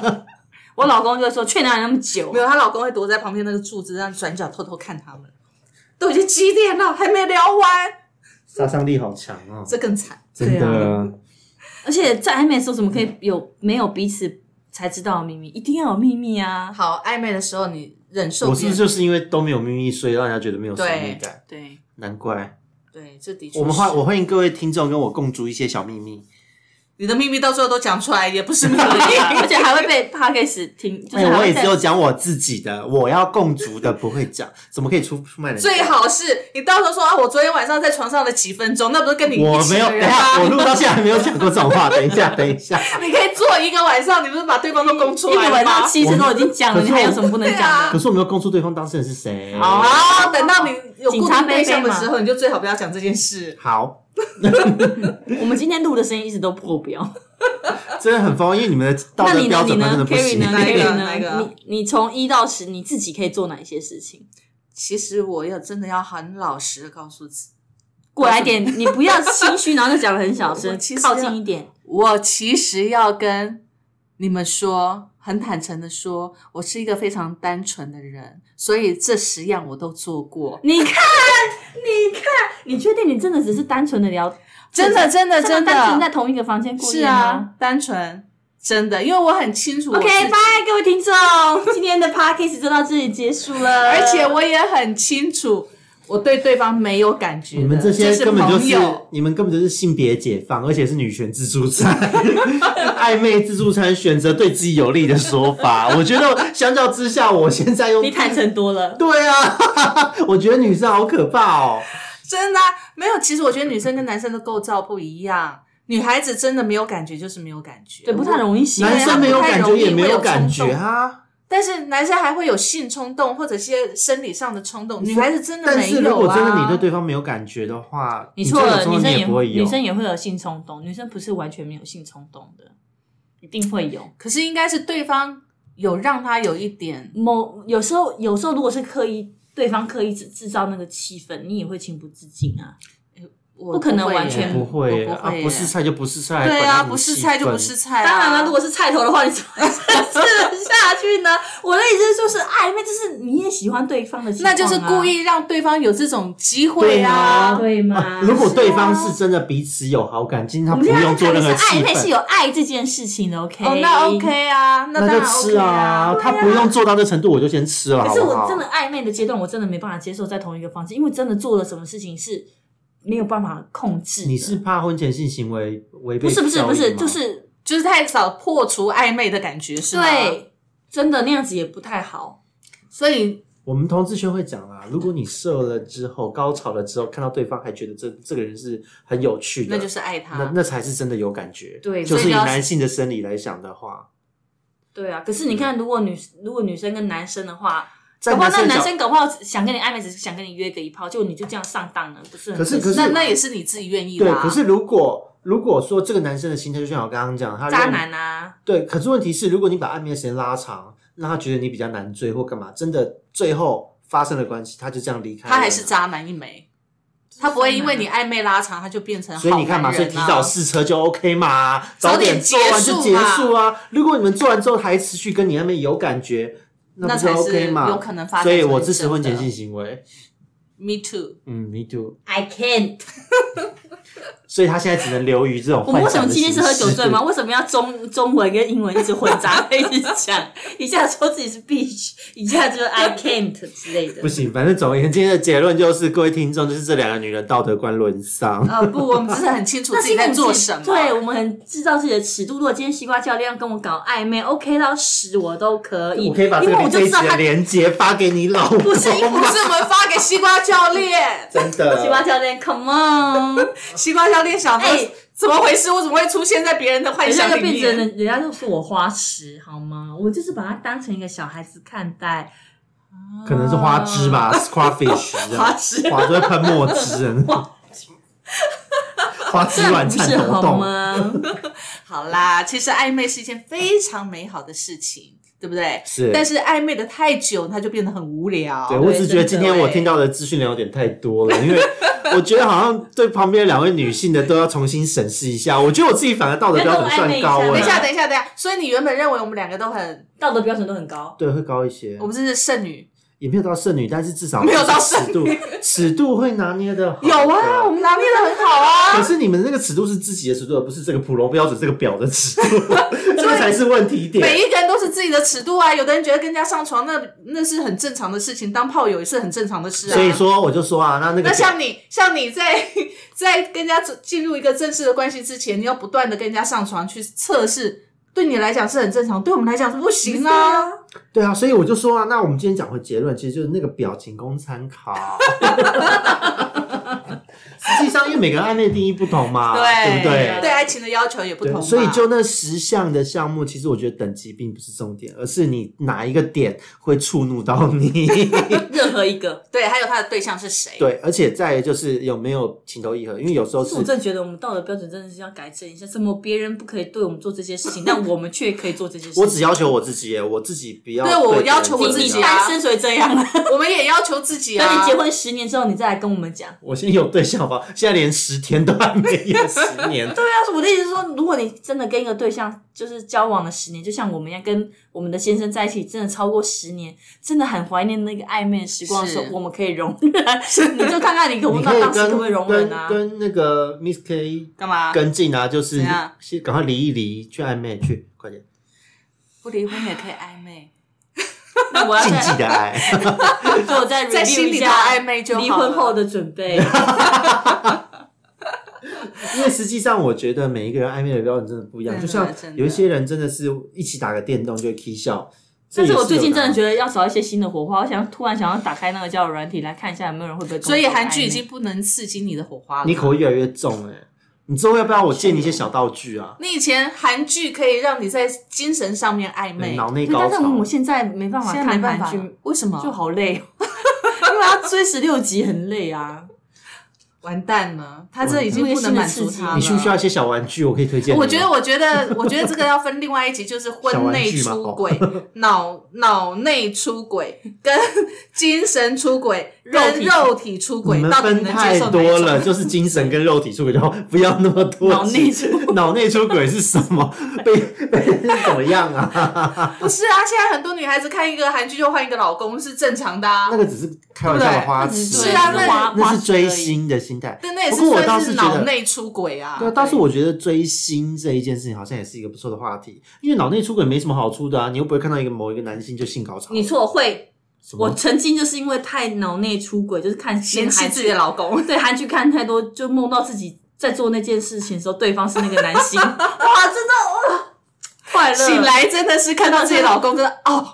(laughs) 我老公就说去哪里那么久没？有，她老公会躲在旁边那个柱子，这样转角偷偷看他们。都已经几点了，还没聊完，杀伤力好强哦，这更惨。真对的。而且在暧昧的时候，怎么可以有没有彼此才知道的秘密？一定要有秘密啊！好，暧昧的时候你忍受我是就是因为都没有秘密，所以让人家觉得没有神秘感？对，难怪。对，这的确我们欢我欢迎各位听众跟我共筑一些小秘密。你的秘密到最后都讲出来，也不是秘密。(laughs) 而且还会被 podcast 听，就是哎，我也只有讲我自己的，我要共足的不会讲，怎么可以出出卖人？最好是你到时候说啊，我昨天晚上在床上的几分钟，那不是跟你我没有，一起的等一下，我录到现在还没有讲过这种话。等一下，等一下，你可以做一个晚上，你不是把对方都供出来一个晚上？七次都已经讲了，你还有什么不能讲对啊的？可是我没有供出对方当事人是谁。好好，等到你有固定对象的时候，你就最好不要讲这件事。好，(laughs) 我们今天录的声音一直都破标。(laughs) 真的很疯，因为你们的道那你呢？德标你呢准真的不行。呢哪一个？Carry 哪一个呢？你你从一到十，你自己可以做哪一些事情？其实我要真的要很老实的告诉自己，过来点，你不要心虚，然后就讲的很小 (laughs) 我声靠近一点。我其实要跟你们说，很坦诚的说，我是一个非常单纯的人，所以这十样我都做过。你看，你看，你确定你真的只是单纯的聊？真的真的真的单纯在同一个房间过夜是啊吗？，单纯，真的，因为我很清楚。OK，拜，各位听众，今天的 podcast 就到这里结束了。(laughs) 而且我也很清楚，我对对方没有感觉。你们这些根本就是你们根本就是性别解放，而且是女权自助餐，(laughs) 暧昧自助餐，选择对自己有利的说法。(laughs) 我觉得相较之下，我现在用你坦诚多了。对啊，(laughs) 我觉得女生好可怕哦。真的啊、没有。其实我觉得女生跟男生的构造不一样，女孩子真的没有感觉就是没有感觉，对，不太容易喜欢。男生没有感觉也没有有感觉冲动啊。但是男生还会有性冲动或者些生理上的冲动，女孩子真的但没有啊。是如果真的你对对方没有感觉的话，你错了，这种冲动女生也不会有。女生也会有性冲动，女生不是完全没有性冲动的，一定会有。可是应该是对方有让他有一点，某有时候，有时候如果是刻意对方刻意制制造那个气氛，你也会情不自禁啊。我不可能完全不会啊不会，耶不是菜就不是菜。对啊，不是菜就不是菜、啊。当然了，如果是菜头的话，你怎么 (laughs) 会吃得下去呢？我的意思就是暧昧，就是你也喜欢对方的那啊、就是故意让对方有这种机会对啊对吗？如果对方是真的彼此有好感，今天他我们现在不用做任何暧昧是，有爱这件事情的，OK？哦，那 OK 啊，那当然那就吃啊。他不用做到这程度，我就先吃了，可是？我真的暧昧的阶段，我真的没办法接受在同一个房间，因为真的做了什么事情是没有办法控制。你是怕婚前性行为违背不是不是不是，就是就是太少破除暧昧的感觉，是吗？，对，真的那样子也不太好。所以我们同志圈会讲啦，如果你射了之后，高潮了之后，看到对方还觉得这这个人是很有趣的，那就是爱他。那那才是真的有感觉。对就是以所以男性的生理来想的话，对啊，可是你看，如果女如果女生跟男生的话，在搞不好那男生搞不好想跟你暧昧，只是想跟你约个一炮，结果你就这样上当了，不是？很可是可是那那也是你自己愿意的、对，啊。可是如果如果说这个男生的心态，就像我刚刚讲，他渣男啊，对，可是问题是，如果你把暧昧的时间拉长，让他觉得你比较难追或干嘛，真的最后发生了关系，他就这样离开，他还是渣男一枚，他不会因为你暧昧拉长，他就变成好所以你看嘛，所以提早试车就 OK 嘛，早点点做完就结结束啊。如果你们做完之后还持续跟你暧昧有感觉，那才是？有可能发生所以我支持婚前性行为。Me too。嗯，me too。I can't。(laughs) 所以他现在只能流于这种我们为什么今天是喝酒醉吗？？为什么要中中文跟英文一直混杂在 (laughs) 一起讲？一下说自己是 bitch，一下就是 I can't 之类的不。行，反正总而言之，今天的结论就是，各位听众，就是这两个女人道德观沦丧。呃，不，我们只是很清楚自己在做什么。对我们很知道自己的尺度。如果今天西瓜教练要跟我搞暧昧，OK 到十我都可以，我可以把这因为我个这一集的就知道他连接发给你老公。不是，不是我们发给西瓜教练，(laughs) 真的。西瓜教练，Come on，(laughs) 西瓜教练想说、哎怎么回事？我怎么会出现在别人的幻想里就变成面？人，人家就说我花痴，好吗？我就是把它当成一个小孩子看待。可能是花枝吧，squafish (laughs) 花枝花枝会喷墨汁，(laughs) 花枝乱颤抖动。吗？(laughs) 好啦，其实暧昧是一件非常美好的事情，对不对？是但是暧昧的太久，它就变得很无聊。对，我只是觉得今天我听到的资讯量有点太多了，因为 (laughs) 我觉得好像对旁边两位女性的都要重新审视一下。我觉得我自己反而道德标准算高要跟我暧昧哎、等一下，等一下，等一下。所以你原本认为我们两个都很，道德标准都很高。对，会高一些我，们这是剩女。也没有到剩女，但是至少没有到尺度，尺度会拿捏的。有啊，我们拿捏的很好啊。可是你们那个尺度是自己的尺度，而不是这个普罗标准这个表的尺度，这才是问题点。每一个人都是自己的尺度啊，有的人觉得跟人家上床那那是很正常的事情，当炮友也是很正常的事啊。所以说，我就说啊，那那个那像你，像你在 (laughs) 在跟人家进入一个正式的关系之前，你要不断的跟人家上床去测试，对你来讲是很正常，对我们来讲是不行啊。对啊，所以我就说啊，那我们今天讲回结论，其实就是那个表情供参考。(laughs) 实际上，因为每个人暧昧的定义不同嘛，对不对？对爱情的要求也不同所以就那十项的项目，其实我觉得等级并不是重点，而是你哪一个点会触怒到你。(laughs) 任何一个，对，还有他的对象是谁？对，而且再就是有没有情投意合，因为有时候我真的觉得我们道德标准真的是要改正一下。怎么别人不可以对我们做这些事情，(laughs) 但我们却可以做这些事情？我只要求我自己耶，我自己不要对我要求我自己啊单身所以这样啊。(laughs) 我们也要求自己啊。等你结婚十年之后，你再来跟我们讲。我现在有对象吧，现在连十天都还没有十年。(laughs) 对啊，我的意思是说，如果你真的跟一个对象就是交往了十年，就像我们一样，跟我们的先生在一起真的超过十年，真的很怀念那个暧昧的时光的时候，我们可以容忍。(laughs) 你就看看你可不你可以跟当时可不可以容忍啊？跟跟那个 Miss K 干嘛？跟进啊，就是赶快离一离，去暧昧去，快点，不离婚也可以暧昧，那我要禁忌，的爱。(laughs) 所以我再在 review 心里头暧昧就好离婚后的准备。(laughs) 因为实际上，我觉得每一个人暧昧的标准真的不一样。就像有一些人真的是一起打个电动就会 k 笑，这但是我最近真的有觉得要找一些新的火花，我想突然想要打开那个交友软体来看一下有没有人会不会所以韩剧已经不能刺激你的火花了。你口味越来越重哎、你之后要不要我借你一些小道具啊？你以前韩剧可以让你在精神上面暧昧，对，脑内高但是我潮。现在没办法现在没看办法韩剧，，为什么？就好累，(laughs) 因为要追十六集很累啊。完蛋了，他这已经不能满足他了。你需不需要一些小玩具？我可以推荐你。我觉得，我觉得，(laughs) 我觉得这个要分另外一集，就是婚内出轨、(laughs) 脑脑内出轨、跟精神出轨、跟肉体出轨，到底分太能接受多了，就是精神跟肉体出轨，然后 (laughs) 不要那么多。脑内出脑内出轨是什么？被被是怎么样啊？不是啊，现在很多女孩子看一个韩剧就换一个老公是正常的啊那。个只是开玩笑的花痴，是啊那花那是追星的心态。对，那也是我倒算是脑内出轨啊。对啊，倒是我觉得追星这一件事情好像也是一个不错的话题，因为脑内出轨没什么好处的啊，你又不会看到一个某一个男性就性高潮。你错会，我曾经就是因为太脑内出轨，就是看嫌弃自己的老公，对韩剧看太多，就梦到自己在做那件事情的时候，对方是那个男星，(laughs) 哇，真的哇，(laughs) 快乐醒。来真的是看到自己的老公，真的哦，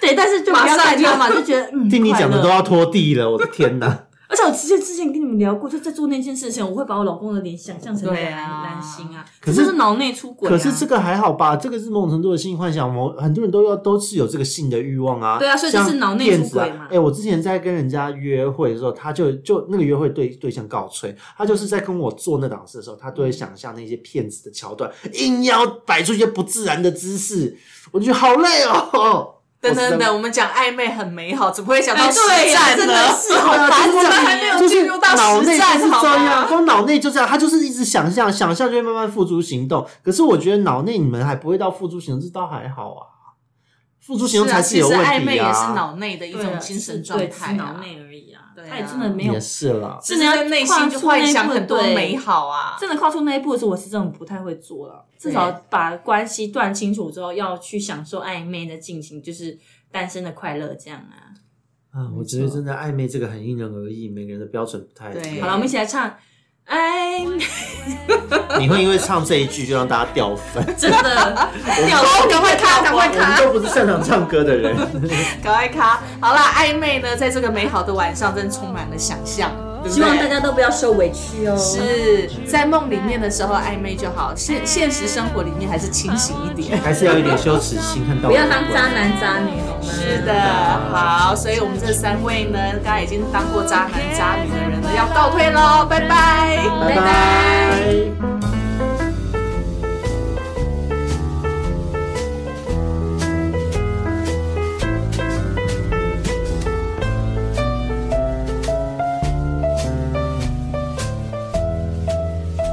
对，但是就不要马上就看他嘛，就觉得嗯，听你讲的都要拖地了，我的天哪！而且我之前之前跟你们聊过，就在做那件事情，我会把我老公的脸想象成那个男、对啊男星啊，可是是脑内出轨、啊。可是这个还好吧，这个是某种程度的性幻想，某很多人都要都是有这个性的欲望啊。对啊所以这是像脑内出轨嘛哎、我之前在跟人家约会的时候，他就就那个约会对对象告吹，他就是在跟我做那档事的时候，他都会想象那些骗子的桥段，硬要摆出一些不自然的姿势，我就觉得好累哦。等等等，我们讲暧昧很美好，怎么会想到哎实对呀战呢？真的是好烦就是我们还没有进入到脑内实战，就是好这样，吗？光脑内就这样，他就是一直想象，想象就会慢慢付诸行动。可是我觉得脑内你们还不会到付诸行动，这倒还好啊。付诸行动才是有问题暧昧也是啊。脑内的一对啊种精神状态脑内而已啊。对啊他也真的没有也是啦。真的要内心就幻想很多美好啊。真的跨出那一步的时候，我是真的不太会做了。至少把关系断清楚之后，要去享受暧昧的进行，就是单身的快乐这样啊。啊，我觉得真的暧昧这个很因人而异，每个人的标准不太一对样。好了，我们一起来唱暧昧，你会因为唱这一句就让大家掉粉？真的掉粉，赶快卡，赶快我们卡，都不是擅长唱歌的人。(laughs) 赶快卡。好啦，暧昧呢，在这个美好的晚上，真的充满了想象，对对希望大家都不要受委屈哦。是在梦里面的时候暧昧就好，现现实生活里面还是清醒一点。还是要有一点羞耻心和道德不要当渣男渣女好吗？是的，好，所以我们这三位呢，刚才已经当过渣男渣女的人了，要告退喽，拜拜。拜拜。